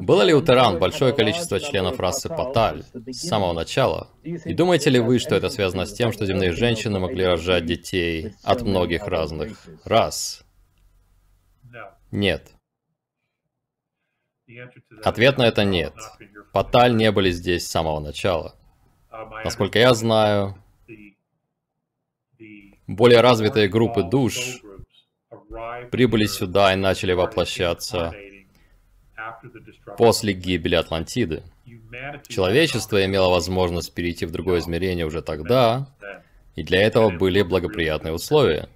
Было ли у Теран большое количество членов расы Паталь с самого начала? И думаете ли вы, что это связано с тем, что земные женщины могли рожать детей от многих разных рас? Нет. Ответ на это нет. Паталь не были здесь с самого начала. Насколько я знаю, более развитые группы душ прибыли сюда и начали воплощаться после гибели Атлантиды. Человечество имело возможность перейти в другое измерение уже тогда, и для этого были благоприятные условия.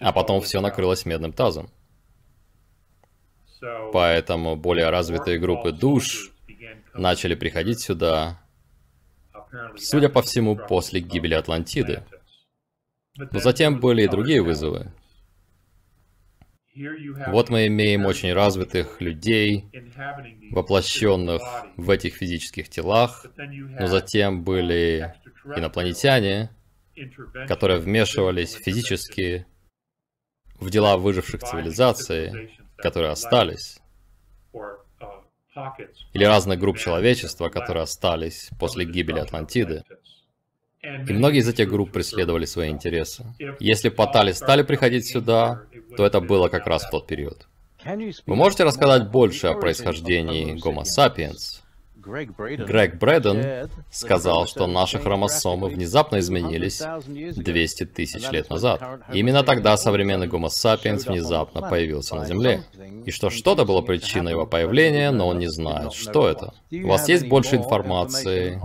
А потом все накрылось медным тазом. Поэтому более развитые группы душ начали приходить сюда, судя по всему, после гибели Атлантиды. Но затем были и другие вызовы. Вот мы имеем очень развитых людей, воплощенных в этих физических телах, но затем были инопланетяне, которые вмешивались физически в дела выживших цивилизаций, которые остались, или разных групп человечества, которые остались после гибели Атлантиды. И многие из этих групп преследовали свои интересы. Если Патали стали приходить сюда, то это было как раз в тот период. Вы можете рассказать больше о происхождении Homo sapiens? Грег Брэдден сказал, что наши хромосомы внезапно изменились 200 тысяч лет назад. именно тогда современный Homo sapiens внезапно появился на Земле. И что что-то было причиной его появления, но он не знает, что это. У вас есть больше информации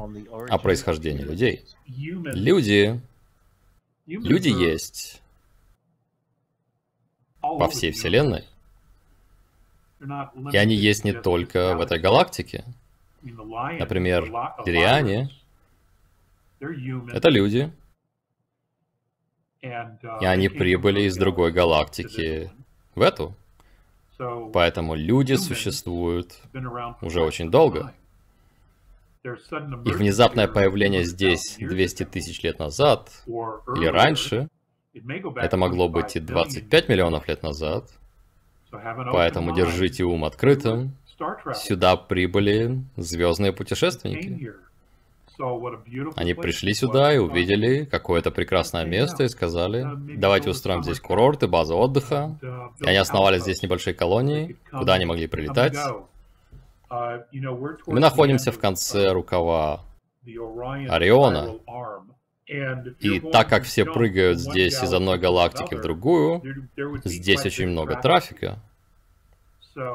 о происхождении людей? Люди... Люди есть по всей Вселенной. И они есть не только в этой галактике. Например, Дириане — это люди, и они прибыли из другой галактики в эту. Поэтому люди существуют уже очень долго. Их внезапное появление здесь 200 тысяч лет назад или раньше, это могло быть и 25 миллионов лет назад, поэтому держите ум открытым, Сюда прибыли звездные путешественники. Они пришли сюда и увидели какое-то прекрасное место и сказали, давайте устроим здесь курорт и базу отдыха. И они основали здесь небольшие колонии, куда они могли прилетать. Мы находимся в конце рукава Ориона. И так как все прыгают здесь из одной галактики в другую, здесь очень много трафика.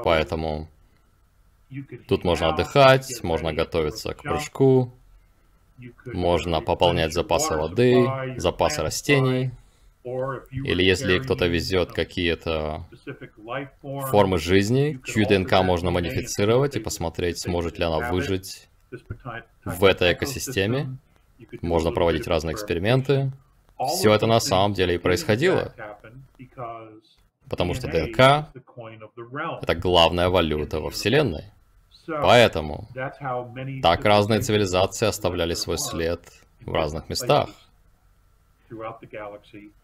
Поэтому Тут можно отдыхать, можно готовиться к прыжку, можно пополнять запасы воды, запасы растений. Или если кто-то везет какие-то формы жизни, чью ДНК можно модифицировать и посмотреть, сможет ли она выжить в этой экосистеме. Можно проводить разные эксперименты. Все это на самом деле и происходило. Потому что ДНК — это главная валюта во Вселенной. Поэтому так разные цивилизации оставляли свой след в разных местах.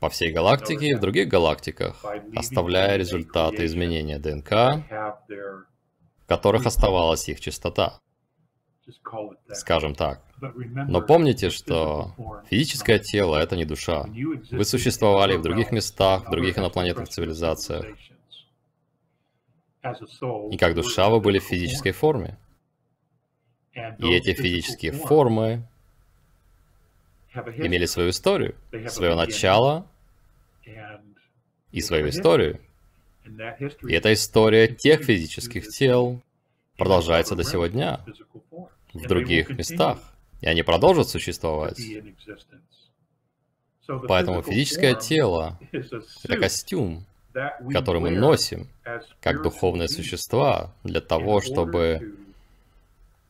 По всей галактике и в других галактиках, оставляя результаты изменения ДНК, в которых оставалась их чистота. Скажем так. Но помните, что физическое тело — это не душа. Вы существовали в других местах, в других инопланетных цивилизациях. И как душа вы были в физической форме. И эти физические формы имели свою историю, свое начало и свою историю. И эта история тех физических тел продолжается до сегодня в других местах. И они продолжат существовать. Поэтому физическое тело — это костюм, который мы носим как духовные существа для того, чтобы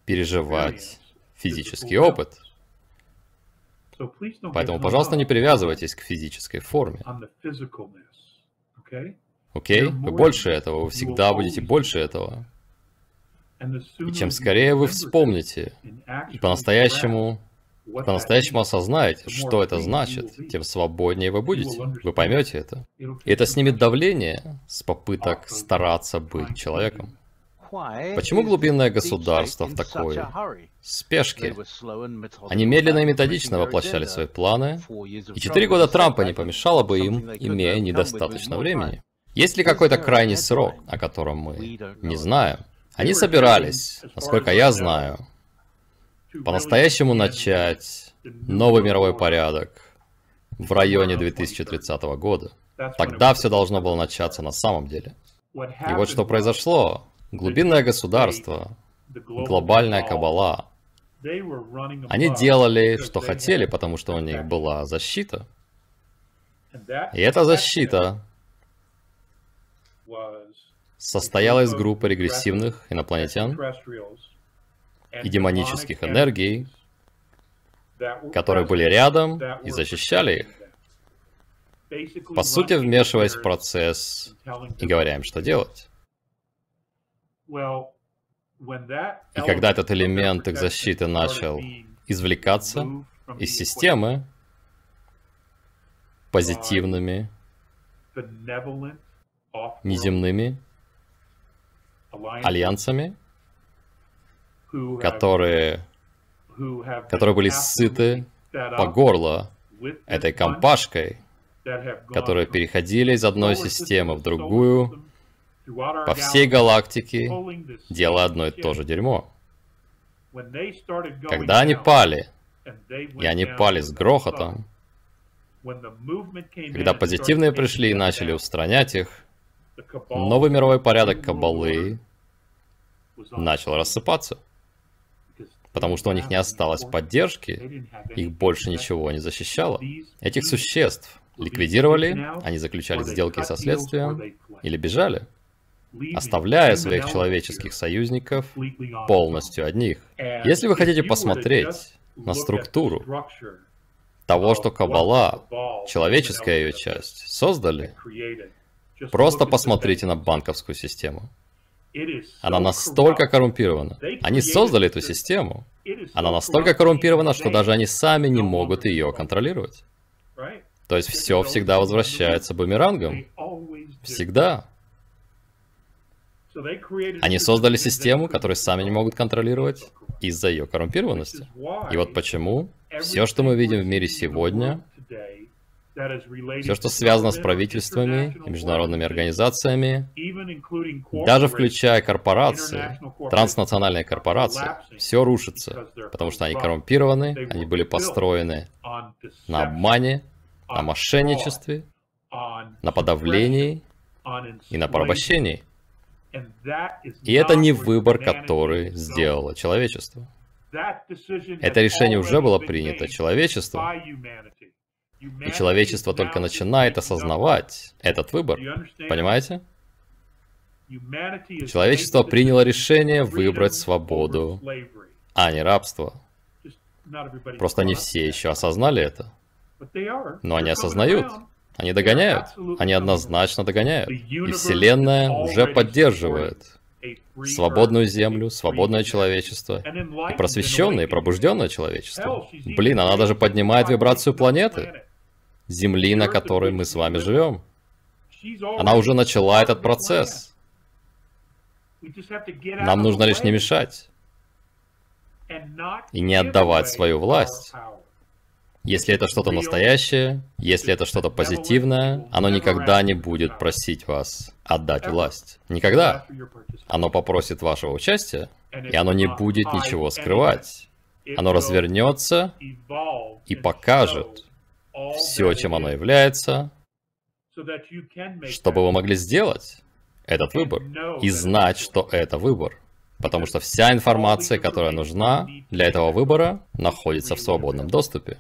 переживать физический опыт. Поэтому, пожалуйста, не привязывайтесь к физической форме. Окей? Okay? Вы больше этого, вы всегда будете больше этого. И чем скорее вы вспомните и по-настоящему по-настоящему осознаете, что это значит, тем свободнее вы будете. Вы поймете это. И это снимет давление с попыток стараться быть человеком. Почему глубинное государство в такой спешке? Они медленно и методично воплощали свои планы, и четыре года Трампа не помешало бы им, имея недостаточно времени. Есть ли какой-то крайний срок, о котором мы не знаем? Они собирались, насколько я знаю, по-настоящему начать новый мировой порядок в районе 2030 года. Тогда все должно было начаться на самом деле. И вот что произошло. Глубинное государство, глобальная кабала. Они делали, что хотели, потому что у них была защита. И эта защита состояла из группы регрессивных инопланетян и демонических энергий, которые были рядом и защищали их по сути, вмешиваясь в процесс и говоря им, что делать. И когда этот элемент их защиты начал извлекаться из системы позитивными, неземными альянсами, которые, которые были сыты по горло этой компашкой, которые переходили из одной системы в другую, по всей галактике, делая одно и то же дерьмо. Когда они пали, и они пали с грохотом, когда позитивные пришли и начали устранять их, новый мировой порядок Кабалы начал рассыпаться. Потому что у них не осталось поддержки, их больше ничего не защищало. Этих существ, ликвидировали, они заключали сделки со следствием или бежали, оставляя своих человеческих союзников полностью одних. Если вы хотите посмотреть на структуру того, что Каббала, человеческая ее часть, создали, просто посмотрите на банковскую систему. Она настолько коррумпирована. Они создали эту систему. Она настолько коррумпирована, что даже они сами не могут ее контролировать. То есть все всегда возвращается бумерангом. Всегда. Они создали систему, которую сами не могут контролировать из-за ее коррумпированности. И вот почему все, что мы видим в мире сегодня, все, что связано с правительствами и международными организациями, даже включая корпорации, транснациональные корпорации, все рушится, потому что они коррумпированы, они были построены на обмане, на мошенничестве, на подавлении и на порабощении. И это не выбор, который сделало человечество. Это решение уже было принято человечеством, и человечество только начинает осознавать этот выбор. Понимаете? Человечество приняло решение выбрать свободу, а не рабство. Просто не все еще осознали это. Но они осознают, они догоняют, они однозначно догоняют. И Вселенная уже поддерживает свободную Землю, свободное человечество, и просвещенное, и пробужденное человечество. Блин, она даже поднимает вибрацию планеты, Земли, на которой мы с вами живем. Она уже начала этот процесс. Нам нужно лишь не мешать и не отдавать свою власть. Если это что-то настоящее, если это что-то позитивное, оно никогда не будет просить вас отдать власть. Никогда. Оно попросит вашего участия, и оно не будет ничего скрывать. Оно развернется и покажет все, чем оно является, чтобы вы могли сделать этот выбор и знать, что это выбор. Потому что вся информация, которая нужна для этого выбора, находится в свободном доступе.